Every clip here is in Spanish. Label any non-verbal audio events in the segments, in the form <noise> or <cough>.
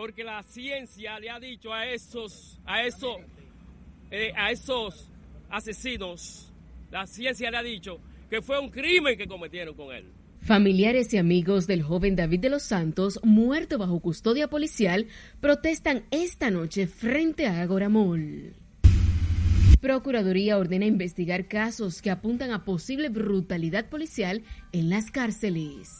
porque la ciencia le ha dicho a esos, a esos, eh, a esos asesinos, la ciencia le ha dicho que fue un crimen que cometieron con él. Familiares y amigos del joven David de los Santos, muerto bajo custodia policial, protestan esta noche frente a Agoramol. Procuraduría ordena investigar casos que apuntan a posible brutalidad policial en las cárceles.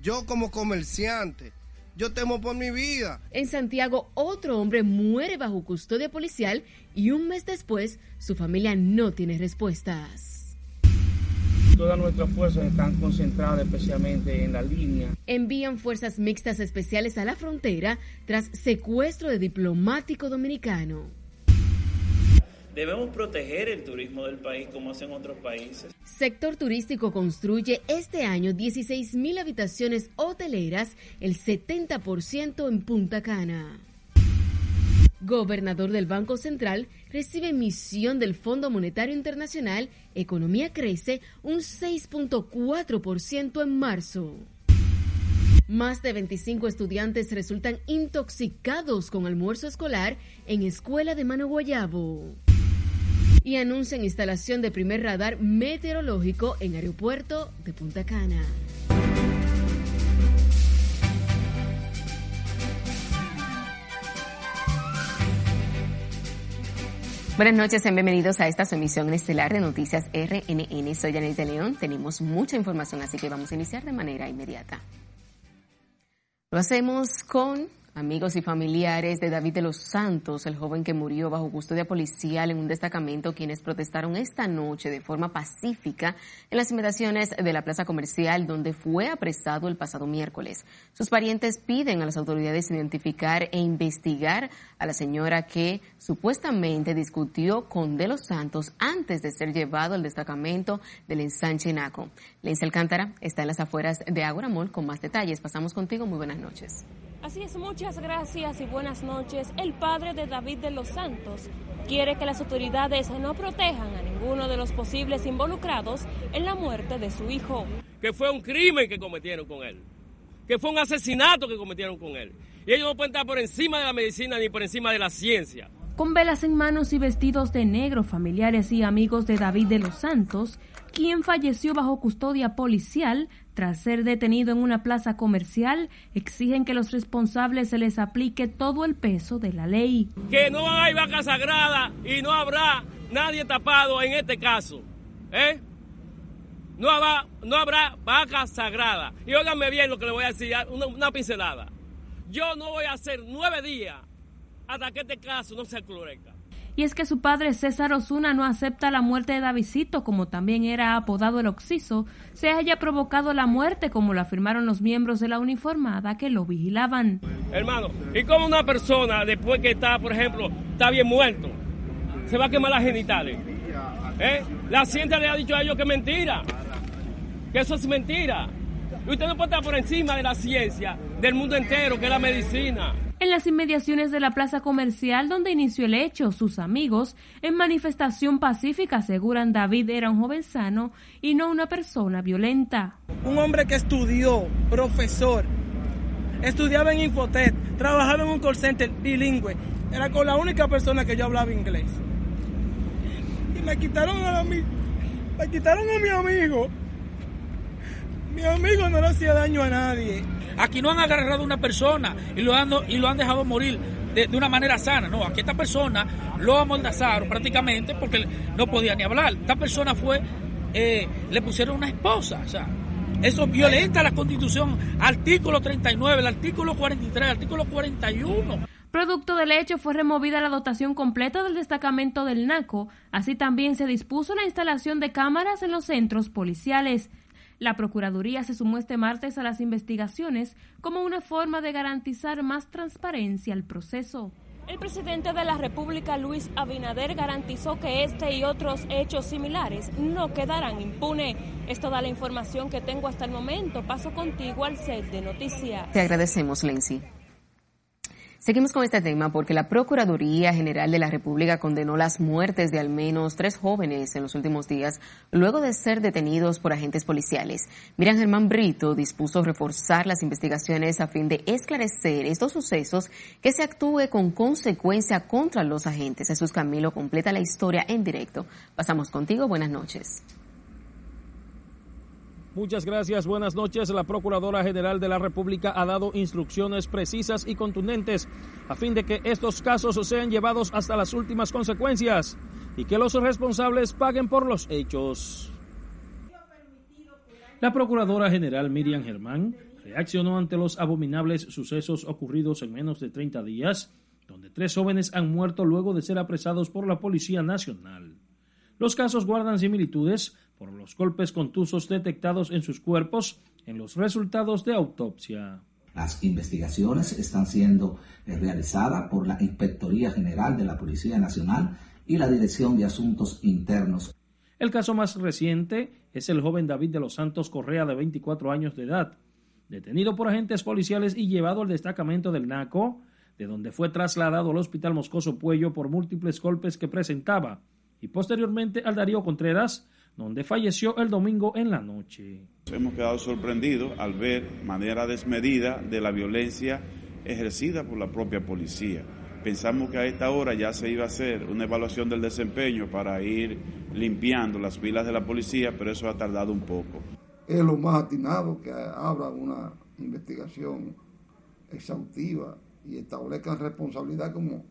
Yo como comerciante, yo temo por mi vida. En Santiago, otro hombre muere bajo custodia policial y un mes después su familia no tiene respuestas. Todas nuestras fuerzas están concentradas especialmente en la línea. Envían fuerzas mixtas especiales a la frontera tras secuestro de diplomático dominicano. Debemos proteger el turismo del país como hacen otros países. Sector turístico construye este año 16.000 habitaciones hoteleras, el 70% en Punta Cana. Gobernador del Banco Central recibe misión del Fondo Monetario Internacional, economía crece un 6.4% en marzo. Más de 25 estudiantes resultan intoxicados con almuerzo escolar en escuela de Mano Guayabo. Y anuncian instalación de primer radar meteorológico en aeropuerto de Punta Cana. Buenas noches, y bienvenidos a esta su emisión estelar de Noticias RNN. Soy Janet de León. Tenemos mucha información, así que vamos a iniciar de manera inmediata. Lo hacemos con Amigos y familiares de David de los Santos, el joven que murió bajo custodia policial en un destacamento, quienes protestaron esta noche de forma pacífica en las inmediaciones de la plaza comercial donde fue apresado el pasado miércoles. Sus parientes piden a las autoridades identificar e investigar a la señora que supuestamente discutió con De los Santos antes de ser llevado al destacamento del ensanche Naco. Lenza Alcántara está en las afueras de Aguramol con más detalles. Pasamos contigo. Muy buenas noches. Así es, muchas gracias y buenas noches. El padre de David de los Santos quiere que las autoridades no protejan a ninguno de los posibles involucrados en la muerte de su hijo. Que fue un crimen que cometieron con él, que fue un asesinato que cometieron con él. Y ellos no pueden estar por encima de la medicina ni por encima de la ciencia. Con velas en manos y vestidos de negro, familiares y amigos de David de los Santos, quien falleció bajo custodia policial, tras ser detenido en una plaza comercial, exigen que los responsables se les aplique todo el peso de la ley. Que no hay vaca sagrada y no habrá nadie tapado en este caso. ¿eh? No, habrá, no habrá vaca sagrada. Y óiganme bien lo que le voy a decir, una, una pincelada. Yo no voy a hacer nueve días hasta que este caso no se aclarezca y es que su padre César Osuna no acepta la muerte de Davidito, como también era apodado el Oxiso, se haya provocado la muerte, como lo afirmaron los miembros de la uniformada que lo vigilaban. Hermano, ¿y cómo una persona, después que está, por ejemplo, está bien muerto, se va a quemar las genitales? ¿Eh? La ciencia le ha dicho a ellos que es mentira, que eso es mentira. Y usted no puede estar por encima de la ciencia, del mundo entero, que es la medicina. En las inmediaciones de la plaza comercial donde inició el hecho, sus amigos, en manifestación pacífica, aseguran David era un joven sano y no una persona violenta. Un hombre que estudió, profesor, estudiaba en Infotet, trabajaba en un call center bilingüe, era con la única persona que yo hablaba inglés. Y me quitaron a mi, me quitaron a mi amigo. Mi amigo no le hacía daño a nadie. Aquí no han agarrado una persona y lo han, y lo han dejado morir de, una manera sana. No, aquí esta persona lo amordazaron prácticamente porque no podía ni hablar. Esta persona fue, eh, le pusieron una esposa. O sea, eso violenta la constitución. Artículo 39, el artículo 43, el artículo 41. Producto del hecho fue removida la dotación completa del destacamento del NACO. Así también se dispuso la instalación de cámaras en los centros policiales. La Procuraduría se sumó este martes a las investigaciones como una forma de garantizar más transparencia al proceso. El presidente de la República, Luis Abinader, garantizó que este y otros hechos similares no quedarán impunes. Es toda la información que tengo hasta el momento. Paso contigo al set de noticias. Te agradecemos, Lenzi. Seguimos con este tema porque la Procuraduría General de la República condenó las muertes de al menos tres jóvenes en los últimos días luego de ser detenidos por agentes policiales. Miriam Germán Brito dispuso reforzar las investigaciones a fin de esclarecer estos sucesos que se actúe con consecuencia contra los agentes. Jesús Camilo completa la historia en directo. Pasamos contigo. Buenas noches. Muchas gracias. Buenas noches. La Procuradora General de la República ha dado instrucciones precisas y contundentes a fin de que estos casos sean llevados hasta las últimas consecuencias y que los responsables paguen por los hechos. La Procuradora General Miriam Germán reaccionó ante los abominables sucesos ocurridos en menos de 30 días, donde tres jóvenes han muerto luego de ser apresados por la Policía Nacional. Los casos guardan similitudes por los golpes contusos detectados en sus cuerpos en los resultados de autopsia. Las investigaciones están siendo eh, realizadas por la Inspectoría General de la Policía Nacional y la Dirección de Asuntos Internos. El caso más reciente es el joven David de los Santos Correa de 24 años de edad, detenido por agentes policiales y llevado al destacamento del NACO, de donde fue trasladado al Hospital Moscoso Puello por múltiples golpes que presentaba, y posteriormente al Darío Contreras, donde falleció el domingo en la noche. Hemos quedado sorprendidos al ver manera desmedida de la violencia ejercida por la propia policía. Pensamos que a esta hora ya se iba a hacer una evaluación del desempeño para ir limpiando las filas de la policía, pero eso ha tardado un poco. Es lo más atinado que abra una investigación exhaustiva y establezcan responsabilidad como,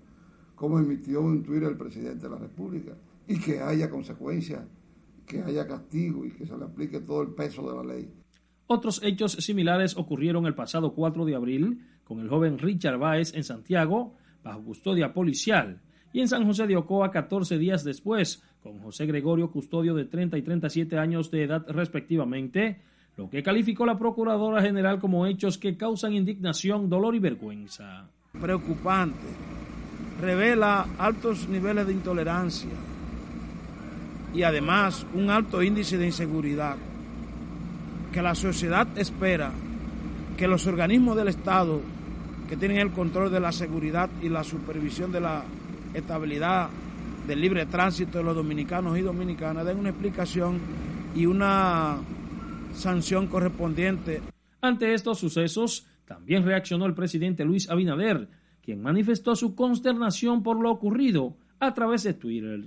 como emitió en Twitter el presidente de la República y que haya consecuencias que haya castigo y que se le aplique todo el peso de la ley. Otros hechos similares ocurrieron el pasado 4 de abril con el joven Richard Báez en Santiago, bajo custodia policial, y en San José de Ocoa 14 días después, con José Gregorio Custodio de 30 y 37 años de edad respectivamente, lo que calificó la Procuradora General como hechos que causan indignación, dolor y vergüenza. Preocupante. Revela altos niveles de intolerancia y además un alto índice de inseguridad, que la sociedad espera que los organismos del Estado que tienen el control de la seguridad y la supervisión de la estabilidad del libre tránsito de los dominicanos y dominicanas den una explicación y una sanción correspondiente. Ante estos sucesos, también reaccionó el presidente Luis Abinader, quien manifestó su consternación por lo ocurrido a través de Twitter.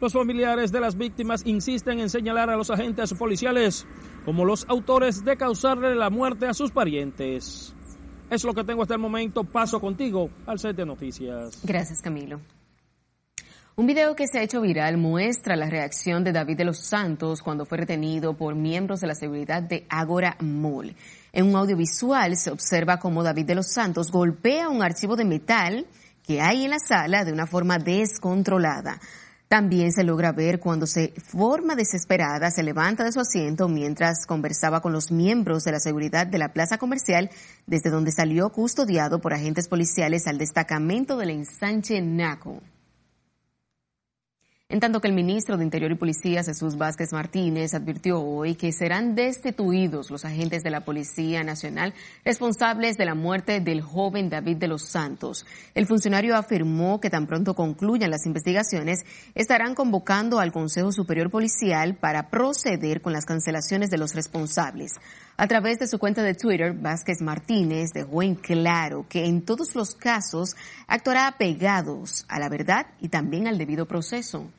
Los familiares de las víctimas insisten en señalar a los agentes policiales como los autores de causarle la muerte a sus parientes. Es lo que tengo hasta el momento. Paso contigo al set de noticias. Gracias, Camilo. Un video que se ha hecho viral muestra la reacción de David de los Santos cuando fue retenido por miembros de la seguridad de Agora Mall. En un audiovisual se observa cómo David de los Santos golpea un archivo de metal que hay en la sala de una forma descontrolada. También se logra ver cuando se forma desesperada se levanta de su asiento mientras conversaba con los miembros de la seguridad de la plaza comercial desde donde salió custodiado por agentes policiales al destacamento del ensanche Naco. En tanto que el ministro de Interior y Policía, Jesús Vázquez Martínez, advirtió hoy que serán destituidos los agentes de la Policía Nacional responsables de la muerte del joven David de los Santos. El funcionario afirmó que tan pronto concluyan las investigaciones, estarán convocando al Consejo Superior Policial para proceder con las cancelaciones de los responsables. A través de su cuenta de Twitter, Vázquez Martínez dejó en claro que en todos los casos actuará apegados a la verdad y también al debido proceso.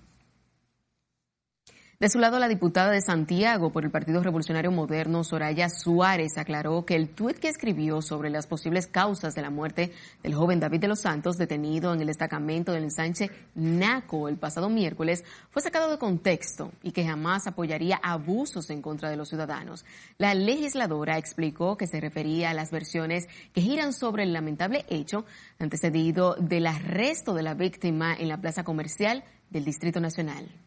De su lado, la diputada de Santiago por el Partido Revolucionario Moderno, Soraya Suárez, aclaró que el tuit que escribió sobre las posibles causas de la muerte del joven David de los Santos, detenido en el destacamento del ensanche Naco el pasado miércoles, fue sacado de contexto y que jamás apoyaría abusos en contra de los ciudadanos. La legisladora explicó que se refería a las versiones que giran sobre el lamentable hecho antecedido del arresto de la víctima en la plaza comercial del Distrito Nacional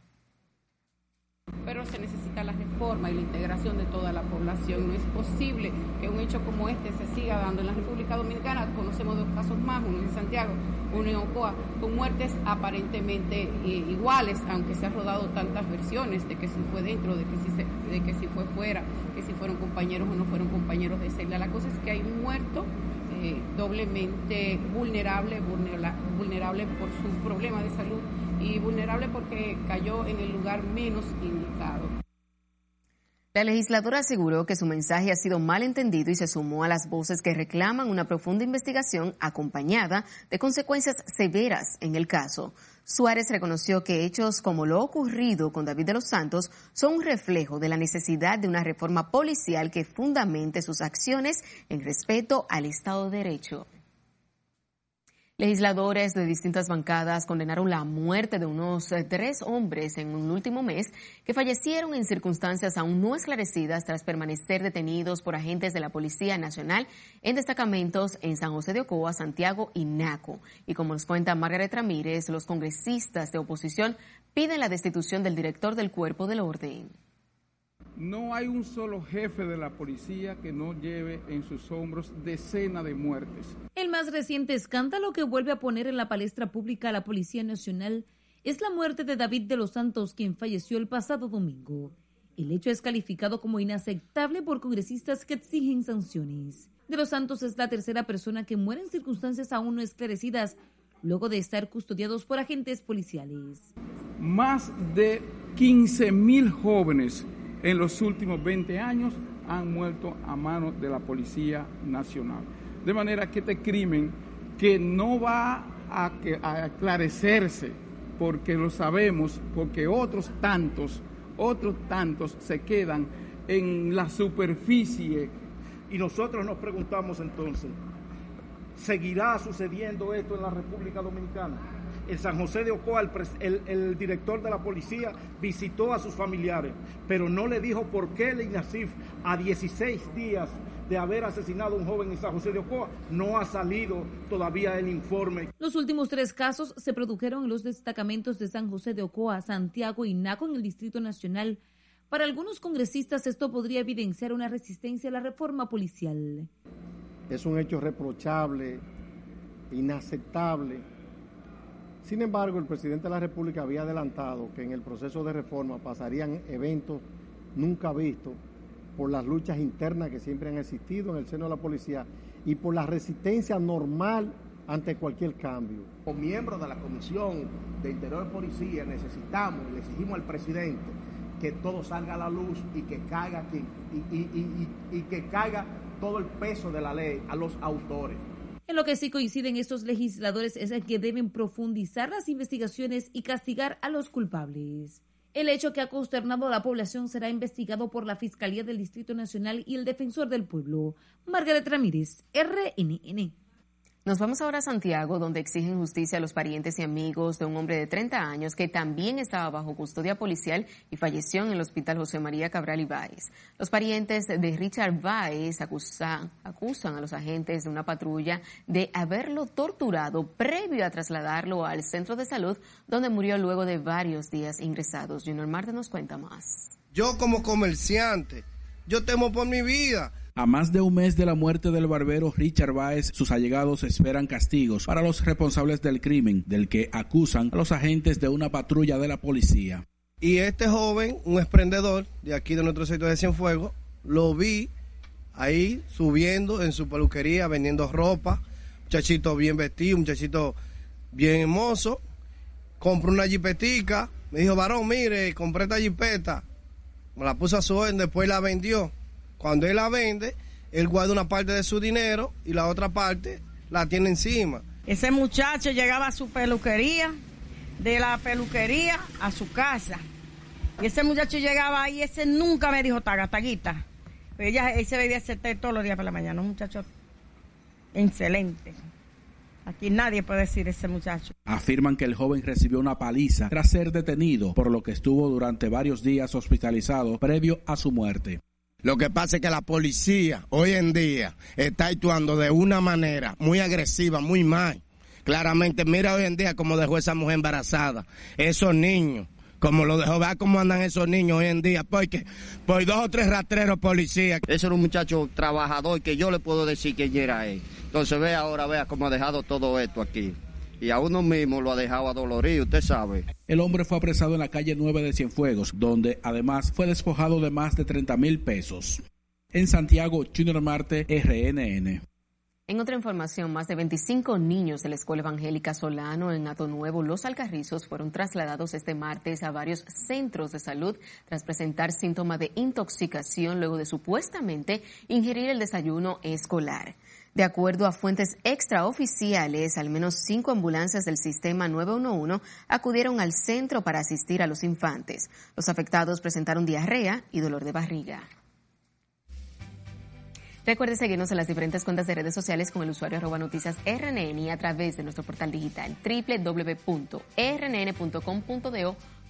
pero se necesita la reforma y la integración de toda la población. No es posible que un hecho como este se siga dando en la República Dominicana. Conocemos dos casos más, uno en Santiago, uno en Ocoa, con muertes aparentemente eh, iguales, aunque se han rodado tantas versiones de que si fue dentro, de que si, de que si fue fuera, que si fueron compañeros o no fueron compañeros de celda. La cosa es que hay un muerto eh, doblemente vulnerable, vulnerable por su problema de salud y vulnerable porque cayó en el lugar menos indicado. La legisladora aseguró que su mensaje ha sido mal entendido y se sumó a las voces que reclaman una profunda investigación acompañada de consecuencias severas en el caso. Suárez reconoció que hechos como lo ocurrido con David de los Santos son un reflejo de la necesidad de una reforma policial que fundamente sus acciones en respeto al Estado de Derecho. Legisladores de distintas bancadas condenaron la muerte de unos eh, tres hombres en un último mes que fallecieron en circunstancias aún no esclarecidas tras permanecer detenidos por agentes de la Policía Nacional en destacamentos en San José de Ocoa, Santiago y Naco. Y como nos cuenta Margaret Ramírez, los congresistas de oposición piden la destitución del director del Cuerpo del Orden. No hay un solo jefe de la policía que no lleve en sus hombros decenas de muertes. El más reciente escándalo que vuelve a poner en la palestra pública a la Policía Nacional es la muerte de David de los Santos, quien falleció el pasado domingo. El hecho es calificado como inaceptable por congresistas que exigen sanciones. De los Santos es la tercera persona que muere en circunstancias aún no esclarecidas, luego de estar custodiados por agentes policiales. Más de 15 mil jóvenes en los últimos 20 años han muerto a manos de la Policía Nacional. De manera que este crimen que no va a, a aclarecerse porque lo sabemos, porque otros tantos, otros tantos se quedan en la superficie. Y nosotros nos preguntamos entonces, ¿seguirá sucediendo esto en la República Dominicana? En San José de Ocoa, el, director de la policía visitó a sus familiares, pero no le dijo por qué el INASIF, a 16 días de haber asesinado a un joven en San José de Ocoa, no ha salido todavía el informe. Los últimos tres casos se produjeron en los destacamentos de San José de Ocoa, Santiago y Naco en el Distrito Nacional. Para algunos congresistas esto podría evidenciar una resistencia a la reforma policial. Es un hecho reprochable, inaceptable sin embargo, el presidente de la República había adelantado que en el proceso de reforma pasarían eventos nunca vistos por las luchas internas que siempre han existido en el seno de la policía y por la resistencia normal ante cualquier cambio. Como miembros de la Comisión de Interior Policía necesitamos y le exigimos al presidente que todo salga a la luz y que caiga, y que caiga todo el peso de la ley a los autores. En lo que sí coinciden estos legisladores es en que deben profundizar las investigaciones y castigar a los culpables. El hecho que ha consternado a la población será investigado por la Fiscalía del Distrito Nacional y el Defensor del Pueblo. Margaret Ramírez, RNN. Nos vamos ahora a Santiago, donde exigen justicia a los parientes y amigos de un hombre de 30 años que también estaba bajo custodia policial y falleció en el Hospital José María Cabral Ibáez. Los parientes de Richard Báez acusan, acusan a los agentes de una patrulla de haberlo torturado previo a trasladarlo al centro de salud, donde murió luego de varios días ingresados. Junior Marte nos cuenta más. Yo como comerciante, yo temo por mi vida a más de un mes de la muerte del barbero Richard Baez, sus allegados esperan castigos para los responsables del crimen, del que acusan a los agentes de una patrulla de la policía. Y este joven, un emprendedor de aquí de nuestro sector de Cienfuegos, lo vi ahí subiendo en su peluquería, vendiendo ropa, muchachito bien vestido, muchachito bien hermoso. Compró una jipetica, me dijo, varón, mire, compré esta jipeta. Me la puso a su orden, después la vendió. Cuando él la vende, él guarda una parte de su dinero y la otra parte la tiene encima. Ese muchacho llegaba a su peluquería, de la peluquería a su casa. Y ese muchacho llegaba ahí, ese nunca me dijo taga, taguita. Ella, él se bebía ese té todos los días por la mañana, un muchacho excelente. Aquí nadie puede decir ese muchacho. Afirman que el joven recibió una paliza tras ser detenido, por lo que estuvo durante varios días hospitalizado previo a su muerte. Lo que pasa es que la policía hoy en día está actuando de una manera muy agresiva, muy mal. Claramente, mira hoy en día cómo dejó esa mujer embarazada. Esos niños, como lo dejó, vea cómo andan esos niños hoy en día, porque por dos o tres rastreros policías. Ese era un muchacho trabajador que yo le puedo decir que era él. Entonces ve ahora, vea cómo ha dejado todo esto aquí y a uno mismo lo ha dejado adolorido, usted sabe. El hombre fue apresado en la calle 9 de Cienfuegos, donde además fue despojado de más de 30 mil pesos. En Santiago, Junior Marte, RNN. En otra información, más de 25 niños de la Escuela Evangélica Solano en Ato Nuevo, Los Alcarrizos, fueron trasladados este martes a varios centros de salud tras presentar síntomas de intoxicación luego de supuestamente ingerir el desayuno escolar. De acuerdo a fuentes extraoficiales, al menos cinco ambulancias del sistema 911 acudieron al centro para asistir a los infantes. Los afectados presentaron diarrea y dolor de barriga. Recuerde seguirnos en las diferentes cuentas de redes sociales con el usuario arroba noticias RNN y a través de nuestro portal digital www.rnn.com.do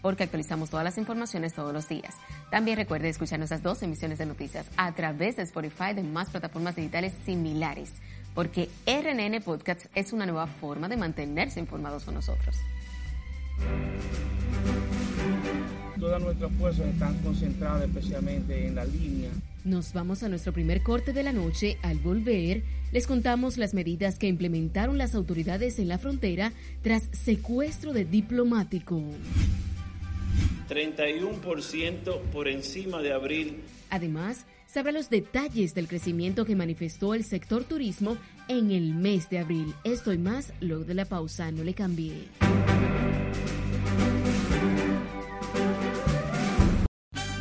porque actualizamos todas las informaciones todos los días. También recuerde escuchar nuestras dos emisiones de noticias a través de Spotify de más plataformas digitales similares, porque RNN Podcasts es una nueva forma de mantenerse informados con nosotros. Todas nuestras fuerzas están concentradas especialmente en la línea nos vamos a nuestro primer corte de la noche. Al volver, les contamos las medidas que implementaron las autoridades en la frontera tras secuestro de diplomático. 31% por encima de abril. Además, sabrá los detalles del crecimiento que manifestó el sector turismo en el mes de abril. Esto y más luego de la pausa. No le cambie.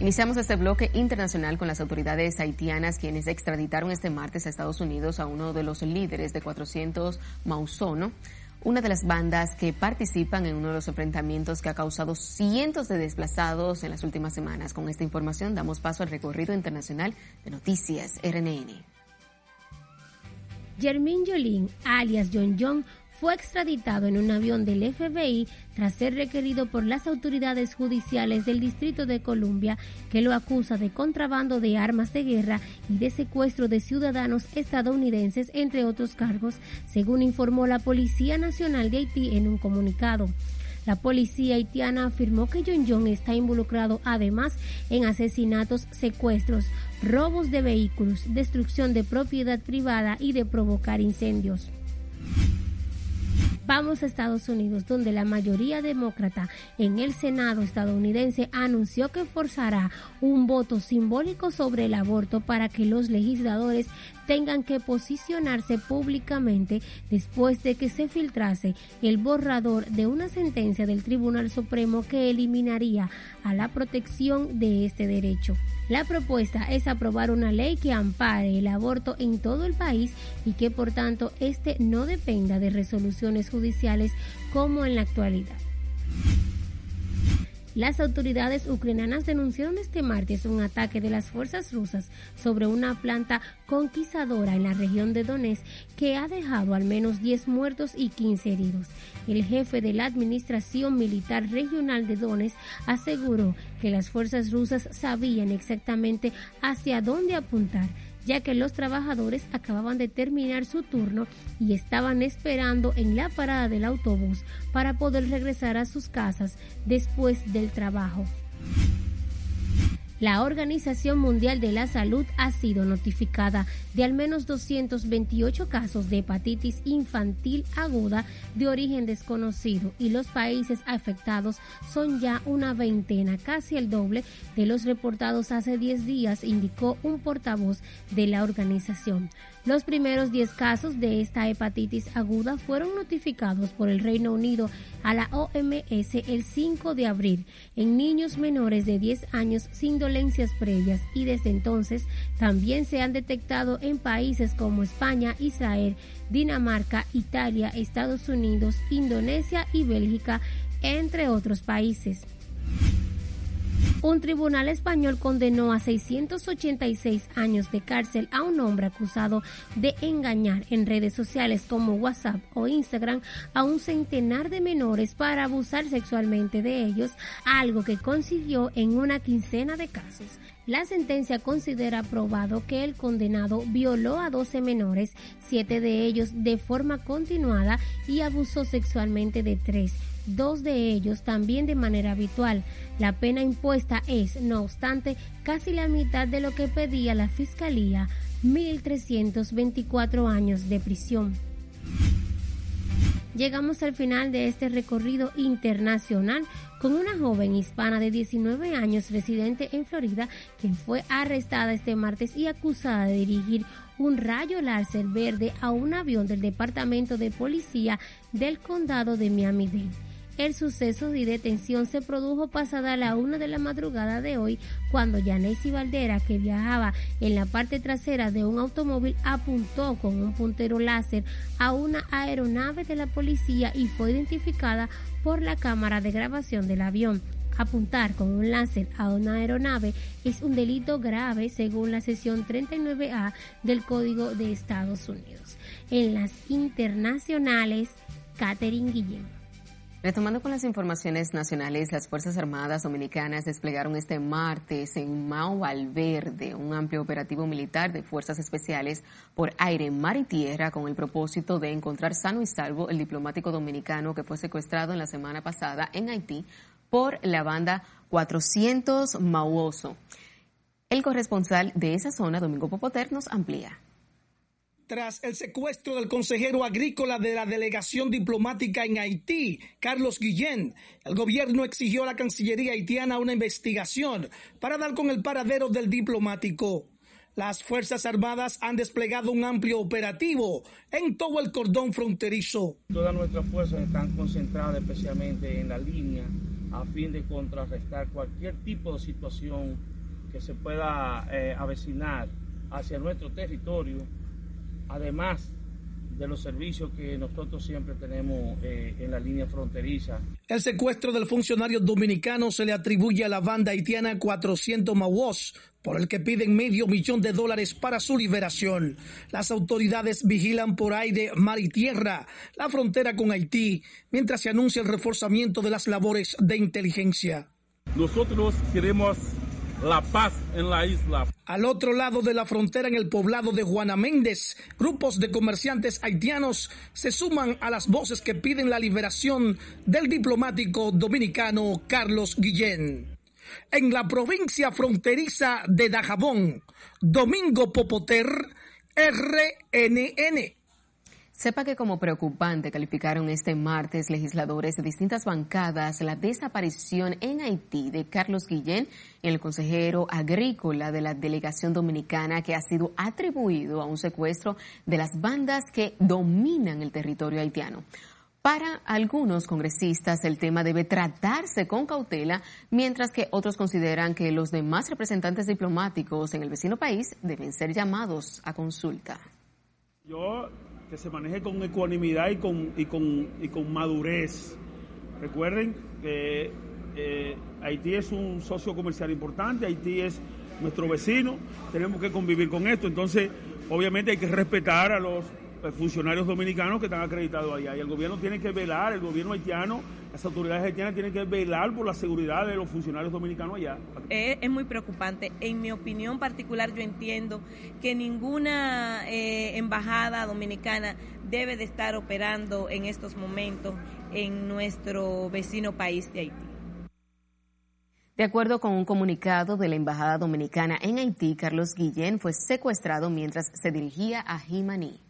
Iniciamos este bloque internacional con las autoridades haitianas quienes extraditaron este martes a Estados Unidos a uno de los líderes de 400 Mausono, una de las bandas que participan en uno de los enfrentamientos que ha causado cientos de desplazados en las últimas semanas. Con esta información damos paso al recorrido internacional de Noticias RNN. Jermin Jolin, alias John John, fue extraditado en un avión del FBI tras ser requerido por las autoridades judiciales del Distrito de Columbia, que lo acusa de contrabando de armas de guerra y de secuestro de ciudadanos estadounidenses, entre otros cargos, según informó la Policía Nacional de Haití en un comunicado. La policía haitiana afirmó que John John está involucrado además en asesinatos, secuestros, robos de vehículos, destrucción de propiedad privada y de provocar incendios. Vamos a Estados Unidos, donde la mayoría demócrata en el Senado estadounidense anunció que forzará un voto simbólico sobre el aborto para que los legisladores tengan que posicionarse públicamente después de que se filtrase el borrador de una sentencia del Tribunal Supremo que eliminaría a la protección de este derecho. La propuesta es aprobar una ley que ampare el aborto en todo el país y que por tanto este no dependa de resoluciones judiciales como en la actualidad. Las autoridades ucranianas denunciaron este martes un ataque de las fuerzas rusas sobre una planta conquistadora en la región de Donetsk que ha dejado al menos 10 muertos y 15 heridos. El jefe de la Administración Militar Regional de Donetsk aseguró que las fuerzas rusas sabían exactamente hacia dónde apuntar ya que los trabajadores acababan de terminar su turno y estaban esperando en la parada del autobús para poder regresar a sus casas después del trabajo. La Organización Mundial de la Salud ha sido notificada de al menos 228 casos de hepatitis infantil aguda de origen desconocido y los países afectados son ya una veintena, casi el doble de los reportados hace 10 días, indicó un portavoz de la organización. Los primeros 10 casos de esta hepatitis aguda fueron notificados por el Reino Unido a la OMS el 5 de abril en niños menores de 10 años sin dolencias previas y desde entonces también se han detectado en países como España, Israel, Dinamarca, Italia, Estados Unidos, Indonesia y Bélgica, entre otros países. Un tribunal español condenó a 686 años de cárcel a un hombre acusado de engañar en redes sociales como WhatsApp o Instagram a un centenar de menores para abusar sexualmente de ellos, algo que consiguió en una quincena de casos. La sentencia considera probado que el condenado violó a 12 menores, siete de ellos de forma continuada y abusó sexualmente de tres dos de ellos también de manera habitual. La pena impuesta es, no obstante, casi la mitad de lo que pedía la Fiscalía, 1.324 años de prisión. Llegamos al final de este recorrido internacional con una joven hispana de 19 años residente en Florida, quien fue arrestada este martes y acusada de dirigir un rayo láser verde a un avión del Departamento de Policía del Condado de Miami-Dade. El suceso de detención se produjo pasada la una de la madrugada de hoy cuando Yanesi Valdera, que viajaba en la parte trasera de un automóvil, apuntó con un puntero láser a una aeronave de la policía y fue identificada por la cámara de grabación del avión. Apuntar con un láser a una aeronave es un delito grave según la sesión 39A del Código de Estados Unidos. En las internacionales, Catherine Guillén. Retomando con las informaciones nacionales, las Fuerzas Armadas Dominicanas desplegaron este martes en Mao Valverde un amplio operativo militar de fuerzas especiales por aire, mar y tierra con el propósito de encontrar sano y salvo el diplomático dominicano que fue secuestrado en la semana pasada en Haití por la banda 400 Mauoso. El corresponsal de esa zona, Domingo Popoter, nos amplía. Tras el secuestro del consejero agrícola de la delegación diplomática en Haití, Carlos Guillén, el gobierno exigió a la Cancillería haitiana una investigación para dar con el paradero del diplomático. Las Fuerzas Armadas han desplegado un amplio operativo en todo el cordón fronterizo. Todas nuestras fuerzas están concentradas especialmente en la línea a fin de contrarrestar cualquier tipo de situación que se pueda eh, avecinar hacia nuestro territorio además de los servicios que nosotros siempre tenemos eh, en la línea fronteriza. El secuestro del funcionario dominicano se le atribuye a la banda haitiana 400 Mawos, por el que piden medio millón de dólares para su liberación. Las autoridades vigilan por aire, mar y tierra la frontera con Haití, mientras se anuncia el reforzamiento de las labores de inteligencia. Nosotros queremos la paz en la isla. Al otro lado de la frontera, en el poblado de Juana Méndez, grupos de comerciantes haitianos se suman a las voces que piden la liberación del diplomático dominicano Carlos Guillén. En la provincia fronteriza de Dajabón, Domingo Popoter, RNN. Sepa que como preocupante calificaron este martes legisladores de distintas bancadas la desaparición en Haití de Carlos Guillén, el consejero agrícola de la delegación dominicana que ha sido atribuido a un secuestro de las bandas que dominan el territorio haitiano. Para algunos congresistas el tema debe tratarse con cautela, mientras que otros consideran que los demás representantes diplomáticos en el vecino país deben ser llamados a consulta. Yo que se maneje con ecuanimidad y con, y con, y con madurez. Recuerden que eh, Haití es un socio comercial importante, Haití es nuestro vecino, tenemos que convivir con esto, entonces obviamente hay que respetar a los funcionarios dominicanos que están acreditados allá. Y el gobierno tiene que velar, el gobierno haitiano, las autoridades haitianas tienen que velar por la seguridad de los funcionarios dominicanos allá. Es, muy preocupante. En mi opinión particular, yo entiendo que ninguna eh, embajada dominicana debe de estar operando en estos momentos en nuestro vecino país de Haití. De acuerdo con un comunicado de la Embajada Dominicana en Haití, Carlos Guillén fue secuestrado mientras se dirigía a Jimaní.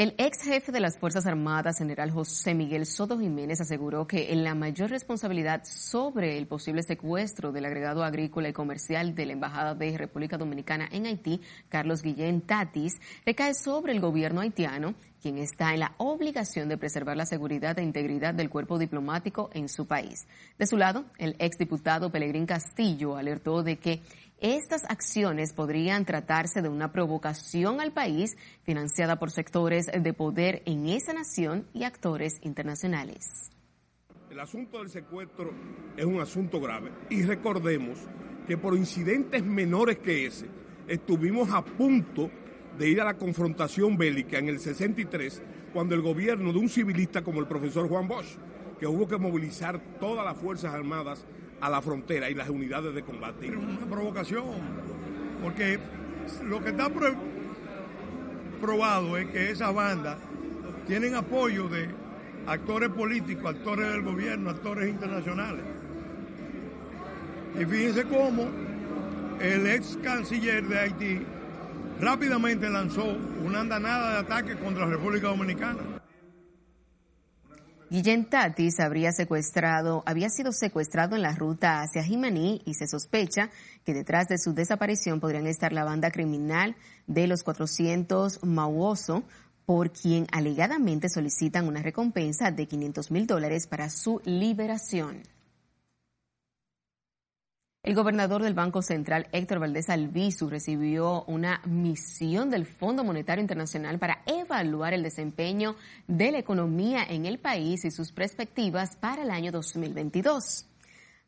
El ex jefe de las Fuerzas Armadas, general José Miguel Soto Jiménez, aseguró que en la mayor responsabilidad sobre el posible secuestro del agregado agrícola y comercial de la Embajada de República Dominicana en Haití, Carlos Guillén Tatis, recae sobre el gobierno haitiano, quien está en la obligación de preservar la seguridad e integridad del cuerpo diplomático en su país. De su lado, el exdiputado Pelegrín Castillo alertó de que estas acciones podrían tratarse de una provocación al país financiada por sectores de poder en esa nación y actores internacionales. El asunto del secuestro es un asunto grave y recordemos que por incidentes menores que ese, estuvimos a punto de ir a la confrontación bélica en el 63, cuando el gobierno de un civilista como el profesor Juan Bosch, que hubo que movilizar todas las Fuerzas Armadas a la frontera y las unidades de combate. Es una provocación, porque lo que está probado es que esas bandas tienen apoyo de actores políticos, actores del gobierno, actores internacionales. Y fíjense cómo el ex canciller de Haití rápidamente lanzó una andanada de ataques contra la República Dominicana. Guillén Tatis habría secuestrado, había sido secuestrado en la ruta hacia Jimaní y se sospecha que detrás de su desaparición podrían estar la banda criminal de los 400 Mauoso, por quien alegadamente solicitan una recompensa de 500 mil dólares para su liberación. El gobernador del Banco Central, Héctor Valdés Albizu, recibió una misión del Fondo Monetario Internacional para evaluar el desempeño de la economía en el país y sus perspectivas para el año 2022.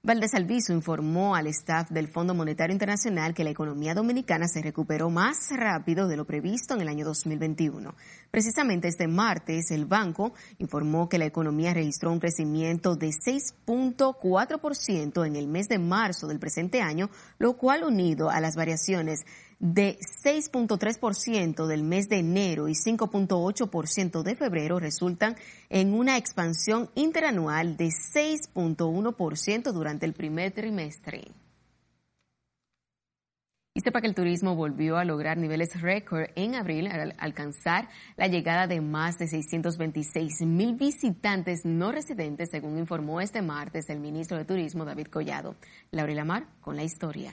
Valdés Alviso informó al staff del Fondo Monetario Internacional que la economía dominicana se recuperó más rápido de lo previsto en el año 2021. Precisamente este martes, el banco informó que la economía registró un crecimiento de 6.4% en el mes de marzo del presente año, lo cual unido a las variaciones de 6.3% del mes de enero y 5.8% de febrero resultan en una expansión interanual de 6.1% durante el primer trimestre. Y sepa que el turismo volvió a lograr niveles récord en abril al alcanzar la llegada de más de 626 mil visitantes no residentes, según informó este martes el ministro de Turismo David Collado. Laura Lamar con la historia.